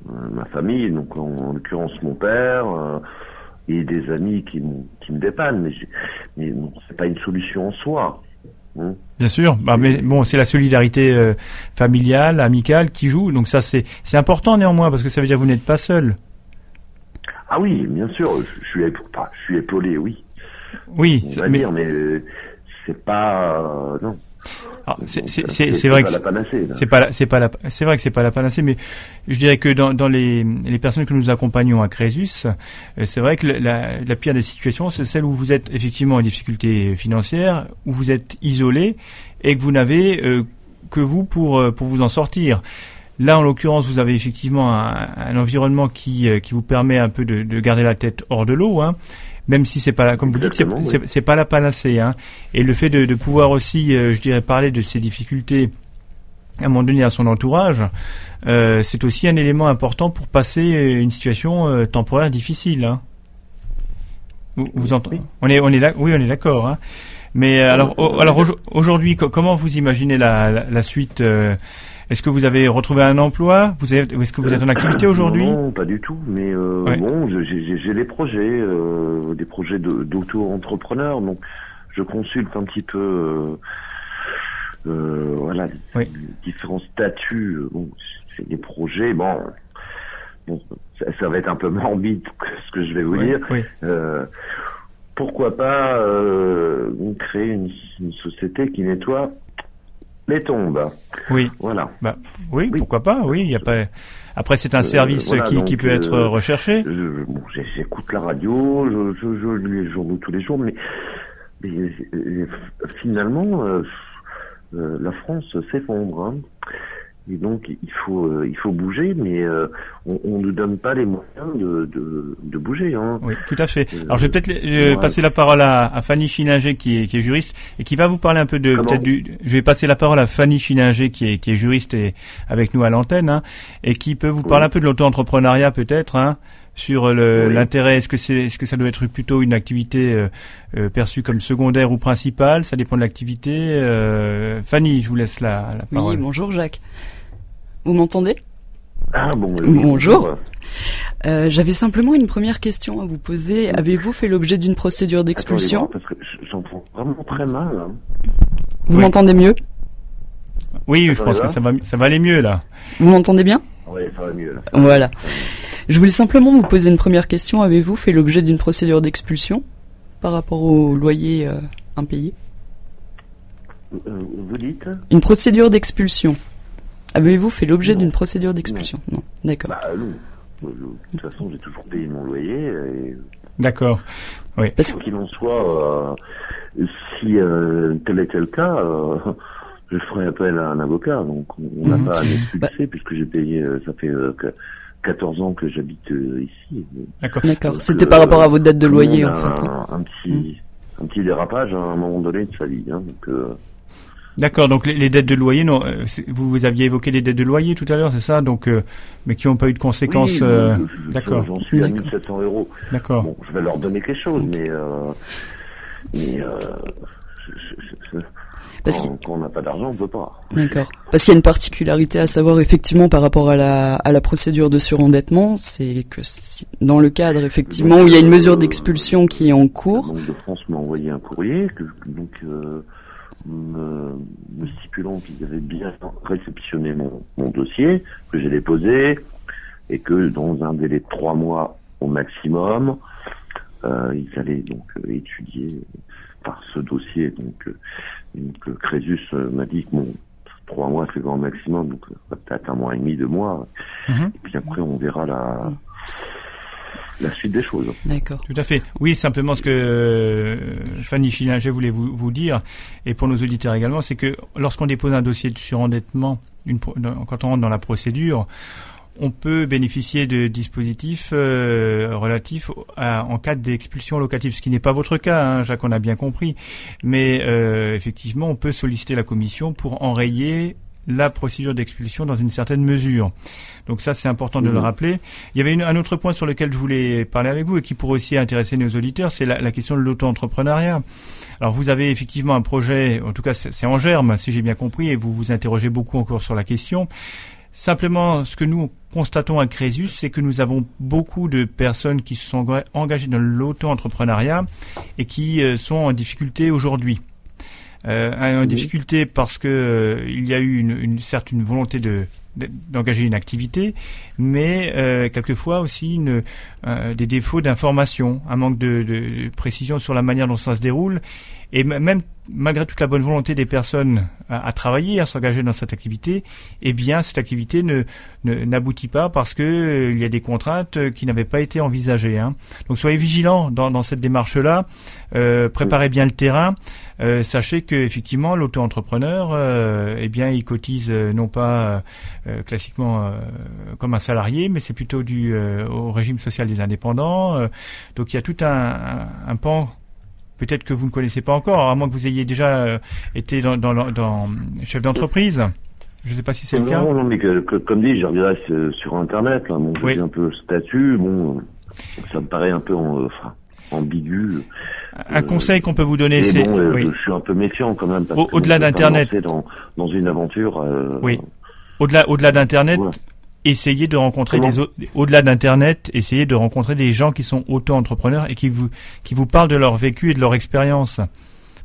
euh, ma famille, donc en, en l'occurrence mon père et des amis qui, me- qui me dépannent, mais, mais bon, c'est pas une solution en soi. hein. Bien sûr, bah, mais bon, c'est la solidarité familiale, amicale qui joue, donc ça c'est c'est important néanmoins parce que ça veut dire que vous n'êtes pas seul. Ah oui, bien sûr, je, suis, enfin, je suis épaulé, oui, Oui, on ça- va mais dire, mais euh, c'est pas, euh, non. c'est c'est- euh, c'est- vrai que. C'est pas la- c'est pas la, c'est vrai que c'est pas la panacée, mais je dirais que dans, dans les, les personnes que nous accompagnons à Crésus, euh, c'est vrai que la, la pire des situations, c'est celle où vous êtes effectivement en difficulté financière, où vous êtes isolé et que vous n'avez euh, que vous pour pour vous en sortir. Là, en l'occurrence, vous avez effectivement un, un environnement qui euh, qui vous permet un peu de, de garder la tête hors de l'eau, hein. Même si c'est pas la, comme vous dites, c'est oui. pas la panacée, hein. Et le fait de, de pouvoir aussi, euh, je dirais, parler de ces difficultés à un moment donné à son entourage, euh, c'est aussi un élément important pour passer une situation euh, temporaire difficile. Hein. Vous, vous entendez Oui. On est, on est là, oui, on est d'accord. Hein. Mais euh, alors, alors aujo- aujourd'hui, co- comment vous imaginez la, la, la suite euh, Est-ce que vous avez retrouvé un emploi? Vous avez, Est-ce que vous êtes en activité aujourd'hui? Non, pas du tout. Mais euh, Ouais. bon, j'ai j'ai- j'ai des projets, euh, des projets de- d'auto-entrepreneur. Donc, je consulte un petit peu, euh, euh, voilà, Oui. différents statuts. Bon, c'est des projets. Bon, bon, ça, ça va être un peu morbide ce que je vais vous Oui, dire. oui. Pourquoi pas euh, créer une, une société qui nettoie les tombes. Oui. Voilà. Bah, oui, Oui. pourquoi pas Oui, il y a pas. Après, c'est un Euh, service voilà, qui, peut être euh, recherché. Bon, j'écoute la radio, je, je, je lis les journaux tous les jours, mais, mais, euh, finalement, la France s'effondre. hein. Et donc, il faut, euh, il faut bouger, mais euh, on ne nous donne pas les moyens de, de, de bouger. Hein. Oui, tout à fait. Euh, Alors je vais peut-être euh, ouais. passer la parole à, à Fanny Chininger qui est, qui est juriste et qui va vous parler un peu de peut-être du. Je vais passer la parole à Fanny Chininger qui est, qui est juriste et avec nous à l'antenne hein, et qui peut vous parler Oui. un peu de l'auto-entrepreneuriat peut-être hein, sur le- Oui. l'intérêt. Est-ce que c'est est-ce que ça doit être plutôt une activité euh, euh, perçue comme secondaire ou principale? Ça dépend de l'activité. Euh, Fanny, je vous laisse la, la Oui, parole. bonjour Jacques. Vous m'entendez? Ah bon. Bonjour. Euh, J'avais simplement une première question à vous poser. Avez-vous fait l'objet d'une procédure d'expulsion? parce que j'entends vraiment très mal. hein. Vous Oui. m'entendez mieux? Oui, je pense que ça va ça va aller mieux là. Vous m'entendez bien? Ouais, ça va mieux là. Voilà. Je voulais simplement vous poser une première question. Avez-vous fait l'objet d'une procédure d'expulsion par rapport au loyer euh, impayé? Euh, vous dites? Une procédure d'expulsion. Avez-vous fait l'objet d'une procédure d'expulsion? Non. D'accord. Bah non. De toute façon, j'ai toujours payé mon loyer. Et D'accord. Parce Quoi qu'il en soit, euh, si euh, tel était le cas, euh, je ferai appel à un avocat. Donc on n'a Mhm. pas à m'expulser puisque j'ai payé, euh, ça fait euh, que 14 ans que j'habite euh, ici. D'accord. D'accord. Donc, C'était euh, par rapport à votre date de loyer en fait. hein. Un, un petit, un petit dérapage à un moment donné de sa vie. Hein, donc, euh, D'accord, donc les, les dettes de loyer, non, euh, vous, vous aviez évoqué les dettes de loyer tout à l'heure, c'est ça, donc, euh, mais qui n'ont pas eu de conséquences. oui, euh, d'accord. J'en suis à D'accord. 1700 euros. D'accord. Bon, je vais leur donner quelque chose, mais, euh, mais euh, je- je- je- Parce quand, on n'a pas d'argent, on peut pas. D'accord. Parce qu'il y a une particularité à savoir effectivement par rapport à la, à la procédure de surendettement, c'est que si- dans le cadre effectivement où il y a une mesure d'expulsion qui est en La cours, Banque de France m'a envoyé un courrier, que, donc euh, me, me stipulant qu'ils avaient bien réceptionné mon, mon dossier, que j'ai déposé, et que dans un délai de trois mois au maximum, euh, ils allaient donc euh, étudier par ce dossier. Donc, euh, donc euh, Crésus euh, m'a dit que bon, trois mois c'est grand maximum, donc euh, peut-être un mois et demi, deux mois. Mhm. Et puis après on verra la, la suite des choses. d'accord. Tout à fait. Oui, simplement ce que euh, Fanny Schillinger voulait vous, vous dire, et pour nos auditeurs également, c'est que lorsqu'on dépose un dossier de surendettement, une, quand on rentre dans la procédure, on peut bénéficier de dispositifs euh, relatifs en cas d'expulsion locative, ce qui n'est pas votre cas, hein, Jacques, on a bien compris. Mais euh, effectivement, on peut solliciter la commission pour enrayer la procédure d'expulsion dans une certaine mesure. Donc ça, c'est important de le mmh. rappeler. Il y avait un autre point sur lequel je voulais parler avec vous et qui pourrait aussi intéresser nos auditeurs, c'est la, la, question de l'auto-entrepreneuriat. Alors vous avez effectivement un projet, en tout cas c'est en germe, si j'ai bien compris, et vous vous interrogez beaucoup encore sur la question. Simplement, ce que nous constatons à Crésus, c'est que nous avons beaucoup de personnes qui se sont engagées dans l'auto-entrepreneuriat et qui euh, sont en difficulté aujourd'hui. Euh, en difficulté parce que euh, il y a eu une, une, certes une volonté de d'engager une activité, mais euh, quelquefois aussi une, euh, des défauts d'information, un manque de, de, précision sur la manière dont ça se déroule, et même malgré toute la bonne volonté des personnes à, travailler, à s'engager dans cette activité, eh bien cette activité ne n'aboutit pas parce que euh, il y a des contraintes euh, qui n'avaient pas été envisagées. Hein. Donc soyez vigilants dans, dans cette démarche-là, euh, préparez bien le terrain. Euh, sachez que effectivement l'auto-entrepreneur, euh, eh bien, il cotise non pas classiquement comme un salarié, mais c'est plutôt dû au régime social des indépendants. donc il y a tout un, un, un pan peut-être que vous ne connaissez pas encore, à moins que vous ayez déjà euh, été dans, dans, chef d'entreprise. Je ne sais pas si c'est le cas. Non, mais comme dit, je regarde sur Internet. Là, bon, un peu le statut. Bon, ça me paraît un peu en, ambigu. Un conseil qu'on peut vous donner, c'est. Bon, euh, Je suis un peu méfiant quand même. Au-delà d'Internet. Dans, dans une aventure. Euh, oui. Au-delà, au-delà d'Internet, essayez de rencontrer des au-delà d'internet, essayez de rencontrer des gens qui sont auto-entrepreneurs et qui vous qui vous parlent de leur vécu et de leur expérience.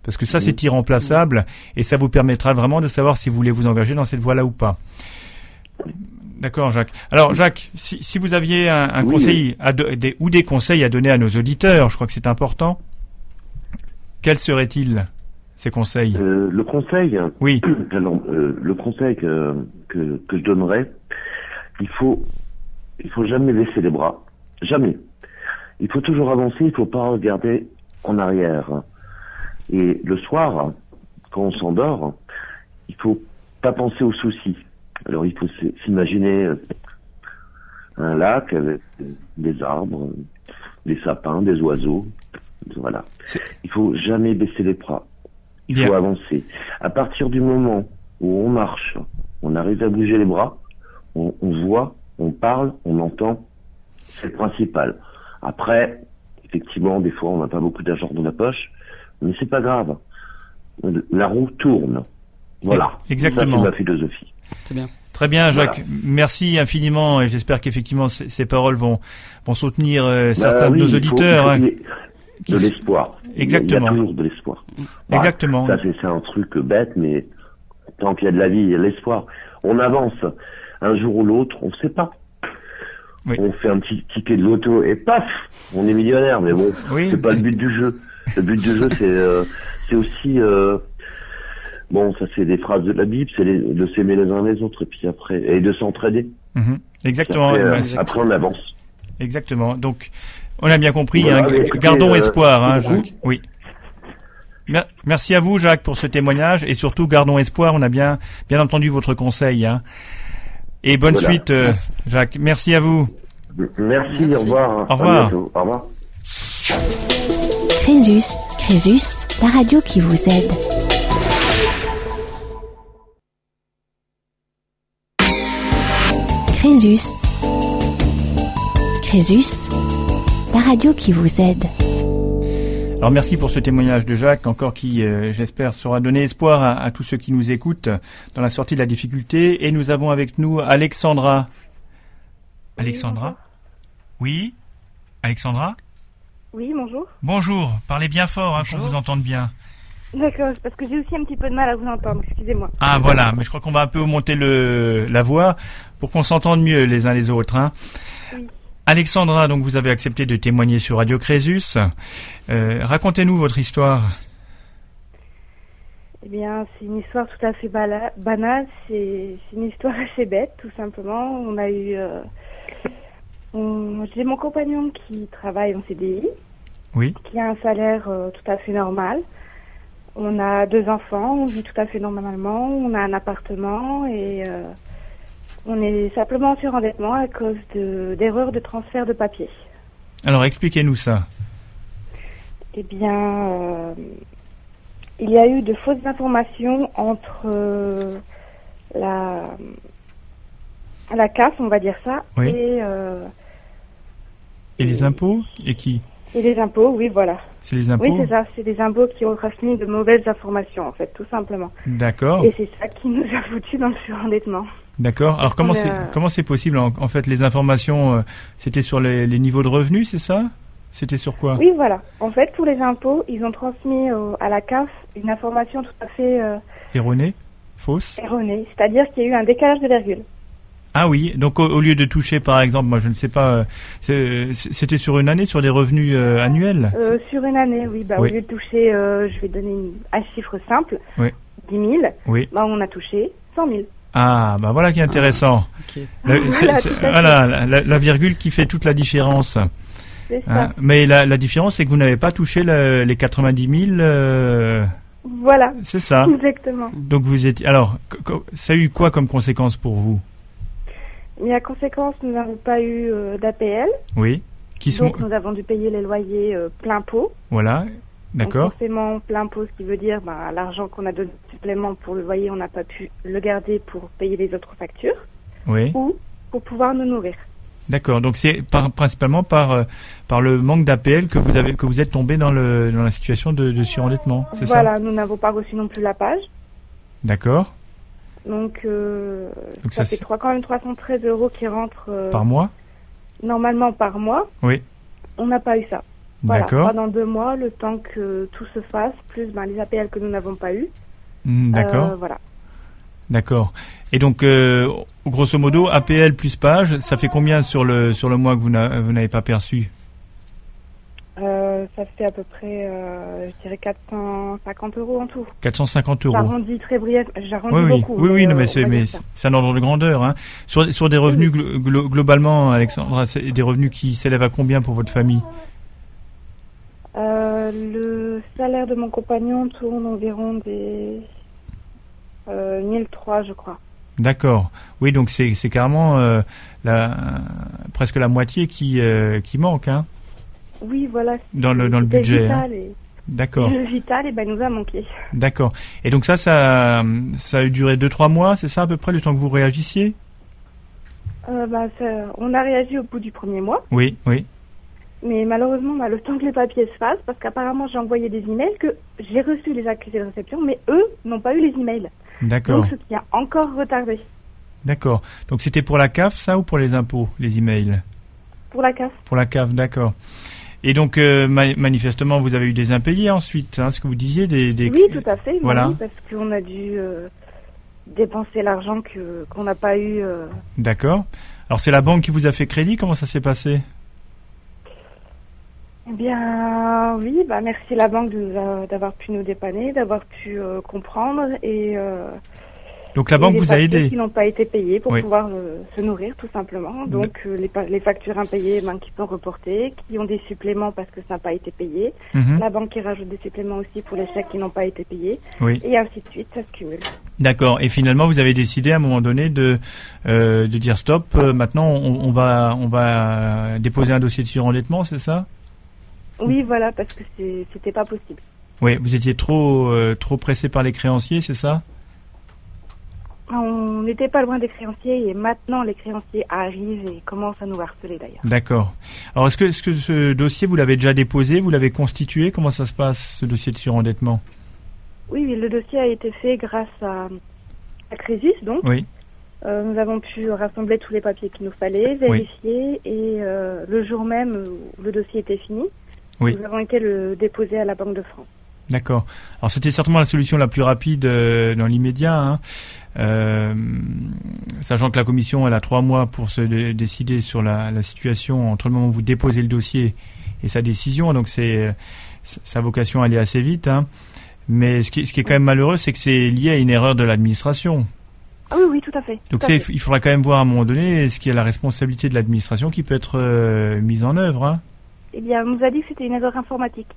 Parce que ça c'est irremplaçable et ça vous permettra vraiment de savoir si vous voulez vous engager dans cette voie-là ou pas. D'accord, Jacques. Alors, Jacques, si, si vous aviez un, conseil à des, ou des conseils à donner à nos auditeurs, je crois que c'est important. Quels seraient-ils ces conseils? Euh, Le conseil. Oui. Euh, le conseil que, que, que je donnerais, il faut, il faut jamais baisser les bras. Jamais. Il faut toujours avancer, il faut pas regarder en arrière. Et le soir, quand on s'endort, il faut pas penser aux soucis. Alors il faut s'imaginer euh, un lac avec des arbres, des sapins, des oiseaux. Voilà. Il faut jamais baisser les bras. Il faut avancer. À partir du moment où on marche, on arrive à bouger les bras, on, voit, on parle, on entend, c'est le principal. Après, effectivement, des fois, on n'a pas beaucoup d'argent dans la poche, mais c'est pas grave. La roue tourne. Voilà. Exactement. C'est ma philosophie. C'est bien. Très bien, Jacques. Merci infiniment et j'espère qu'effectivement ces, paroles vont, vont soutenir euh, bah certains de nos auditeurs. Hein. de l'espoir. Exactement. Il y a toujours de l'espoir. Exactement. Ça, c'est un truc bête, mais tant qu'il y a de la vie, il y a l'espoir. On avance un jour ou l'autre, on ne sait pas. On fait un petit ticket de loto et paf, on est millionnaire. Mais bon, c'est pas le but du jeu. Le but du jeu, c'est euh, c'est aussi euh, bon, ça c'est des phrases de la Bible, c'est de s'aimer les uns les autres et puis après et de s'entraider. Mhm. Exactement. Euh, après, on avance. Exactement. Donc on a bien compris. Hein, gardons espoir, hein, Jacques. Oui. Merci à vous, Jacques, pour ce témoignage et surtout gardons espoir. On a bien bien entendu votre conseil. Hein. Et bonne suite, euh, Jacques. Merci à vous. Merci, au revoir. Au revoir. Au revoir. Crésus, Crésus, la radio qui vous aide. Crésus. Crésus, la radio qui vous aide. Alors merci pour ce témoignage de Jacques, encore qui, euh, j'espère, sera donné espoir à, tous ceux qui nous écoutent dans la sortie de la difficulté. Et nous avons avec nous Alexandra. Alexandra? Oui? Alexandra? Oui, bonjour. Bonjour, parlez bien fort hein, qu'on vous entende bien. D'accord, parce que j'ai aussi un petit peu de mal à vous entendre, excusez-moi. Ah voilà, mais je crois qu'on va un peu monter le, la voix pour qu'on s'entende mieux les uns les autres. Hein. Oui. Alexandra, donc vous avez accepté de témoigner sur Radio Crésus. Euh, racontez-nous votre histoire. Eh bien, c'est une histoire tout à fait banale. C'est une histoire assez bête, tout simplement. On a eu. Euh, j'ai mon compagnon qui travaille en CDI. Oui. Qui a un salaire euh, tout à fait normal. On a deux enfants, on vit tout à fait normalement. On a un appartement et On est simplement sur endettement à cause d'erreurs de, transfert de papier. Alors expliquez-nous ça. Eh bien, euh, il y a eu de fausses informations entre euh, la, la CAF, on va dire ça, et... Euh, et les impôts Et qui Et les impôts, oui, voilà. C'est les impôts Oui, c'est ça. C'est les impôts qui ont transmis de mauvaises informations, en fait, tout simplement. D'accord. Et c'est ça qui nous a foutu dans le surendettement. D'accord. Alors comment c'est comment c'est possible en, fait les informations c'était sur les, les, niveaux de revenus, c'est ça? C'était sur quoi? Oui, voilà. En fait, pour les impôts, ils ont transmis à la CAF une information tout à fait... Euh, erronée? Fausse? Erronée. C'est-à-dire qu'il y a eu un décalage de virgule. Ah oui, donc au, lieu de toucher par exemple, moi je ne sais pas, euh, c'était sur une année, sur des revenus euh, annuels? Sur une année, oui. Bah, Au lieu de toucher, je vais donner un chiffre simple, oui. 10 000, oui. bah, on a touché 100 000. Ah, bah voilà qui est intéressant. voilà, la, virgule qui fait toute la différence. Hein, mais la, différence, c'est que vous n'avez pas touché les 90 000. Euh, voilà. C'est ça. Exactement. Donc vous êtes. Alors, ça a eu quoi comme conséquence pour vous? Mais la conséquence, nous n'avons pas eu euh, d'APL. Oui. Qui sont... Donc nous avons dû payer les loyers euh, plein pot. Voilà. D'accord. Forcément plein pot, ce qui veut dire bah, l'argent qu'on a donné supplément pour le loyer, on n'a pas pu le garder pour payer les autres factures. Oui. Ou pour pouvoir nous nourrir. D'accord. Donc c'est principalement par euh, par le manque d'APL que vous avez que vous êtes tombé dans le dans la situation de, de surendettement. C'est ça? Voilà. Nous n'avons pas reçu non plus la page. D'accord. Donc, euh, ça, fait quand même 313 euros qui rentrent euh, par mois? Normalement par mois. Oui. On n'a pas eu ça. Voilà, D'accord. Pendant deux mois, le temps que tout se fasse, plus ben, les APL que nous n'avons pas eu. Hmm, d'accord. voilà. D'accord. Et donc, euh, grosso modo, APL plus page, ça fait combien sur le sur le mois que vous n'avez pas perçu? Euh, ça fait à peu près, euh, je dirais 450 euros en tout. 450 euros. J'arrondis très brièvement, j'arrondis oui, beaucoup. Oui, oui, mais, mais c'est un ordre de grandeur. Hein. Sur, sur des revenus globalement, Alexandra, c'est des revenus qui s'élèvent à combien pour votre famille? Le salaire de mon compagnon tourne environ des 1003, je crois. D'accord. Oui, donc c'est c'est carrément euh, la, presque la moitié qui euh, qui manque, hein. Oui, voilà. Dans le dans le budget. Hein. D'accord. Le vital, et ben nous a manqué. D'accord. Et donc ça, ça, ça a duré deux trois mois, c'est ça à peu près le temps que vous réagissiez? Euh, bah, On a réagi au bout du premier mois. Oui, oui. Mais malheureusement, bah, le temps que les papiers se fassent, parce qu'apparemment j'ai envoyé des emails que j'ai reçu les accusés de réception, mais eux n'ont pas eu les emails. D'accord. Donc, ce qui a encore retardé. D'accord. Donc, c'était pour la CAF, ça, ou pour les impôts, les emails? Pour la CAF. Pour la CAF, d'accord. Et donc, euh, manifestement, vous avez eu des impayés ensuite, hein, ce que vous disiez des, des... Oui, tout à fait. Voilà. parce qu'on a dû euh, dépenser l'argent que qu'on n'a pas eu. Euh. D'accord. Alors, c'est la banque qui vous a fait crédit Comment ça s'est passé? Eh bien, oui, bah merci la banque d'avoir pu nous dépanner, d'avoir pu euh, comprendre et. Euh, donc la banque vous a aidé. Qui n'ont pas été payés pour pouvoir euh, se nourrir tout simplement. Donc les, les, factures impayées ben, qui sont reportées, qui ont des suppléments parce que ça n'a pas été payé. Mhm. La banque qui rajoute des suppléments aussi pour les chèques qui n'ont pas été payés. Oui. Et ainsi de suite, ça se cumule. D'accord. Et finalement, vous avez décidé à un moment donné de de dire stop. maintenant, on, on, va on va déposer un dossier de surendettement, c'est ça? Oui, voilà, parce que c'était pas possible. Oui, vous étiez trop, euh, trop pressé par les créanciers, c'est ça? On n'était pas loin des créanciers et maintenant les créanciers arrivent et commencent à nous harceler d'ailleurs. D'accord. Alors est-ce que, est -ce que ce dossier, vous l'avez déjà déposé, vous l'avez constitué? Comment ça se passe, ce dossier de surendettement? Oui, le dossier a été fait grâce à, à Crésus, donc. Oui. Euh, nous avons pu rassembler tous les papiers qu'il nous fallait, vérifier, et euh, le jour même où le dossier était fini, nous avons été le déposer à la Banque de France. D'accord. Alors c'était certainement la solution la plus rapide euh, dans l'immédiat, hein. euh, sachant que la commission elle a trois mois pour se décider sur la, la, situation entre le moment où vous déposez le dossier et sa décision. Donc c'est sa vocation à aller assez vite. Hein. Mais ce qui, ce qui, est quand même malheureux, c'est que c'est lié à une erreur de l'administration. Ah oui, oui, tout à fait. Donc il faudra quand même voir à un moment donné ce qui est la responsabilité de l'administration qui peut être euh, mise en œuvre. Hein eh bien, on nous a dit que c'était une erreur informatique.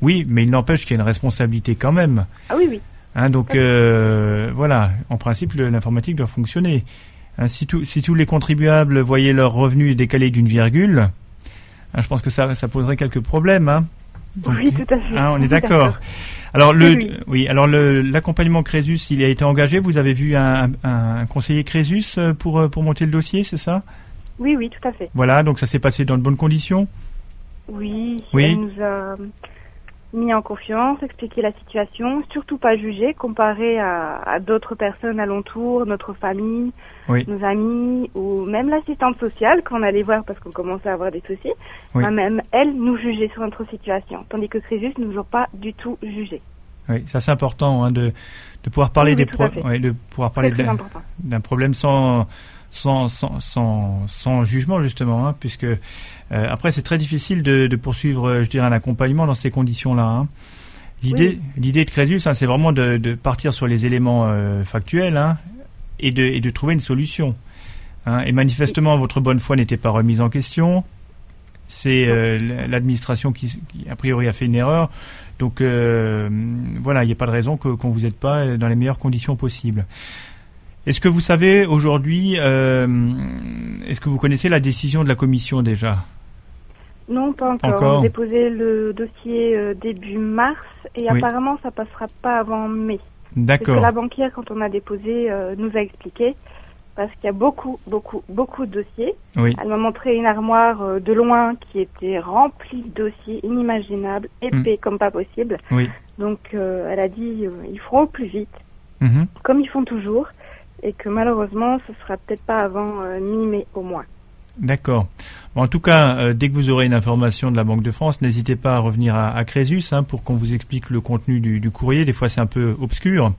Oui, mais il n'empêche qu'il y a une responsabilité quand même. Ah oui, oui. Hein, donc euh, voilà, en principe, l'informatique doit fonctionner. Hein, si, si tous les contribuables voyaient leurs revenus décalés d'une virgule, hein, je pense que ça, ça poserait quelques problèmes. Hein. oui, tout à fait. On est d'accord. Alors le, oui, alors l'accompagnement Crésus, il a été engagé. Vous avez vu un, un conseiller Crésus euh, pour euh, pour monter le dossier, c'est ça? Oui, oui, tout à fait. Voilà, donc ça s'est passé dans de bonnes conditions. Oui, oui. Elle nous a mis en confiance, expliqué la situation, surtout pas jugé, comparé à, à d'autres personnes alentour, notre famille, nos amis ou même l'assistante sociale qu'on allait voir parce qu'on commençait à avoir des soucis. Même elle nous jugeait sur notre situation, tandis que Crésus ne nous a pas du tout jugé. Oui, ça c'est important hein, de, de pouvoir parler des problèmes, de pouvoir parler d'un problème sans sans, sans, sans, sans jugement justement, hein, puisque euh, après c'est très difficile de, de, poursuivre, euh, je dirais, un accompagnement dans ces conditions-là. Hein. L'idée, l'idée de Crésus, hein, c'est vraiment de, de, partir sur les éléments euh, factuels hein, et, de, et de trouver une solution. Hein. Et manifestement, votre bonne foi n'était pas remise en question. C'est l'administration qui, qui, a priori, a fait une erreur. Donc voilà, il n'y a pas de raison qu'on ne vous aide pas dans les meilleures conditions possibles. Est-ce que vous savez aujourd'hui, euh, est-ce que vous connaissez la décision de la commission déjà? Non, pas encore. On a déposé le dossier euh, début mars et apparemment ça passera pas avant mai. D'accord. Parce que la banquière, quand on a déposé, euh, nous a expliqué parce qu'il y a beaucoup, beaucoup, beaucoup de dossiers. Elle m'a montré une armoire de loin qui était remplie de dossiers inimaginables, épais hmm. comme pas possible. Oui. Donc elle a dit, ils feront au plus vite, mhm. comme ils font toujours et que malheureusement, ce sera peut-être pas avant euh, mi-mai au moins. D'accord. Bon, en tout cas, euh, dès que vous aurez une information de la Banque de France, n'hésitez pas à revenir à, à Crésus hein, pour qu'on vous explique le contenu du, du courrier. Des fois, c'est un peu obscur.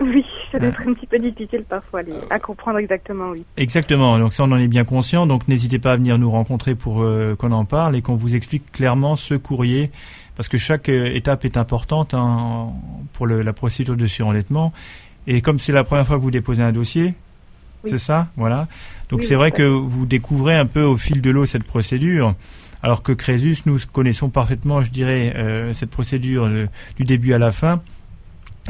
Oui, ça doit être un petit peu difficile parfois à comprendre exactement, oui. Exactement, donc ça on en est bien conscient, donc n'hésitez pas à venir nous rencontrer pour euh, qu'on en parle et qu'on vous explique clairement ce courrier, parce que chaque étape est importante hein, pour le, la procédure de surendettement et comme c'est la première fois que vous déposez un dossier, c'est ça, voilà. Donc c'est vrai que vous découvrez un peu au fil de l'eau cette procédure, alors que Crésus, nous connaissons parfaitement, je dirais, euh, cette procédure du début à la fin,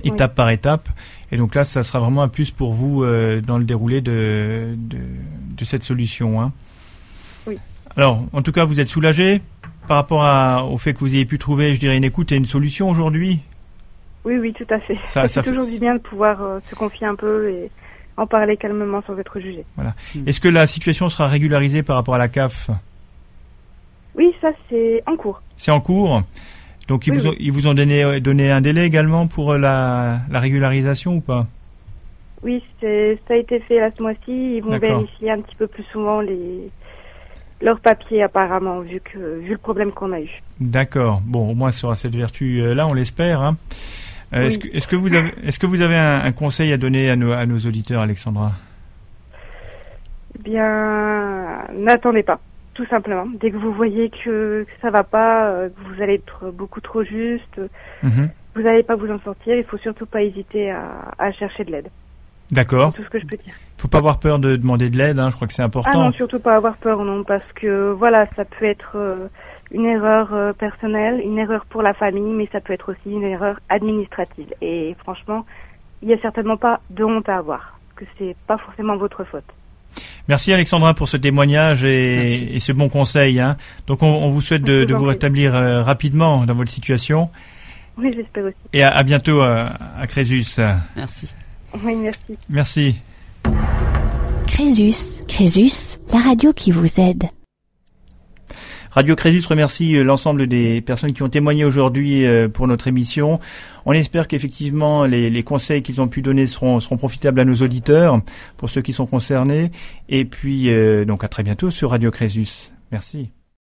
étape par étape. Et donc là, ça sera vraiment un plus pour vous euh, dans le déroulé de, de, de cette solution. Hein. Oui. Alors, en tout cas, vous êtes soulagé par rapport à, au fait que vous ayez pu trouver, je dirais, une écoute et une solution aujourd'hui? Oui, oui, tout à fait. Ça, ça, toujours du bien de pouvoir euh, se confier un peu et en parler calmement sans être jugé. Voilà. Hmm. Est-ce que la situation sera régularisée par rapport à la CAF? Oui, ça c'est en cours. C'est en cours. Donc ils, vous ont, ils vous ont donné, euh, donné un délai également pour euh, la, la régularisation ou pas? Oui, ça a été fait à ce mois-ci. Ils vont vérifier un petit peu plus souvent les, leurs papiers apparemment, vu que vu le problème qu'on a eu. D'accord. Bon, au moins, ça aura cette vertu-là, on l'espère. Hein. Euh, est-ce, que, que vous avez, est-ce que vous avez un, conseil à donner à nos, à nos auditeurs, Alexandra? Eh Bien, n'attendez pas, tout simplement. Dès que vous voyez que, ça va pas, euh, que vous allez être beaucoup trop juste, mhm. vous n'allez pas vous en sortir. Il faut surtout pas hésiter à, à chercher de l'aide. D'accord. C'est tout ce que je peux dire. Faut pas avoir peur de demander de l'aide. Hein, je crois que c'est important. Ah non, surtout pas avoir peur, non, parce que voilà, ça peut être euh, une erreur euh, personnelle, une erreur pour la famille, mais ça peut être aussi une erreur administrative. Et franchement, il n'y a certainement pas de honte à avoir, que c'est pas forcément votre faute. Merci Alexandra pour ce témoignage et, et ce bon conseil. Hein. Donc on, on, vous souhaite de, de vous rétablir euh, rapidement dans votre situation. Oui, j'espère aussi. Et à, à bientôt à, à Crésus. Merci. Oui, merci. Merci. Crésus, Crésus, la radio qui vous aide. Radio Crésus remercie euh, l'ensemble des personnes qui ont témoigné aujourd'hui euh, pour notre émission. On espère qu'effectivement les, conseils qu'ils ont pu donner seront, seront profitables à nos auditeurs, pour ceux qui sont concernés. Et puis, euh, donc à très bientôt sur Radio Crésus. Merci.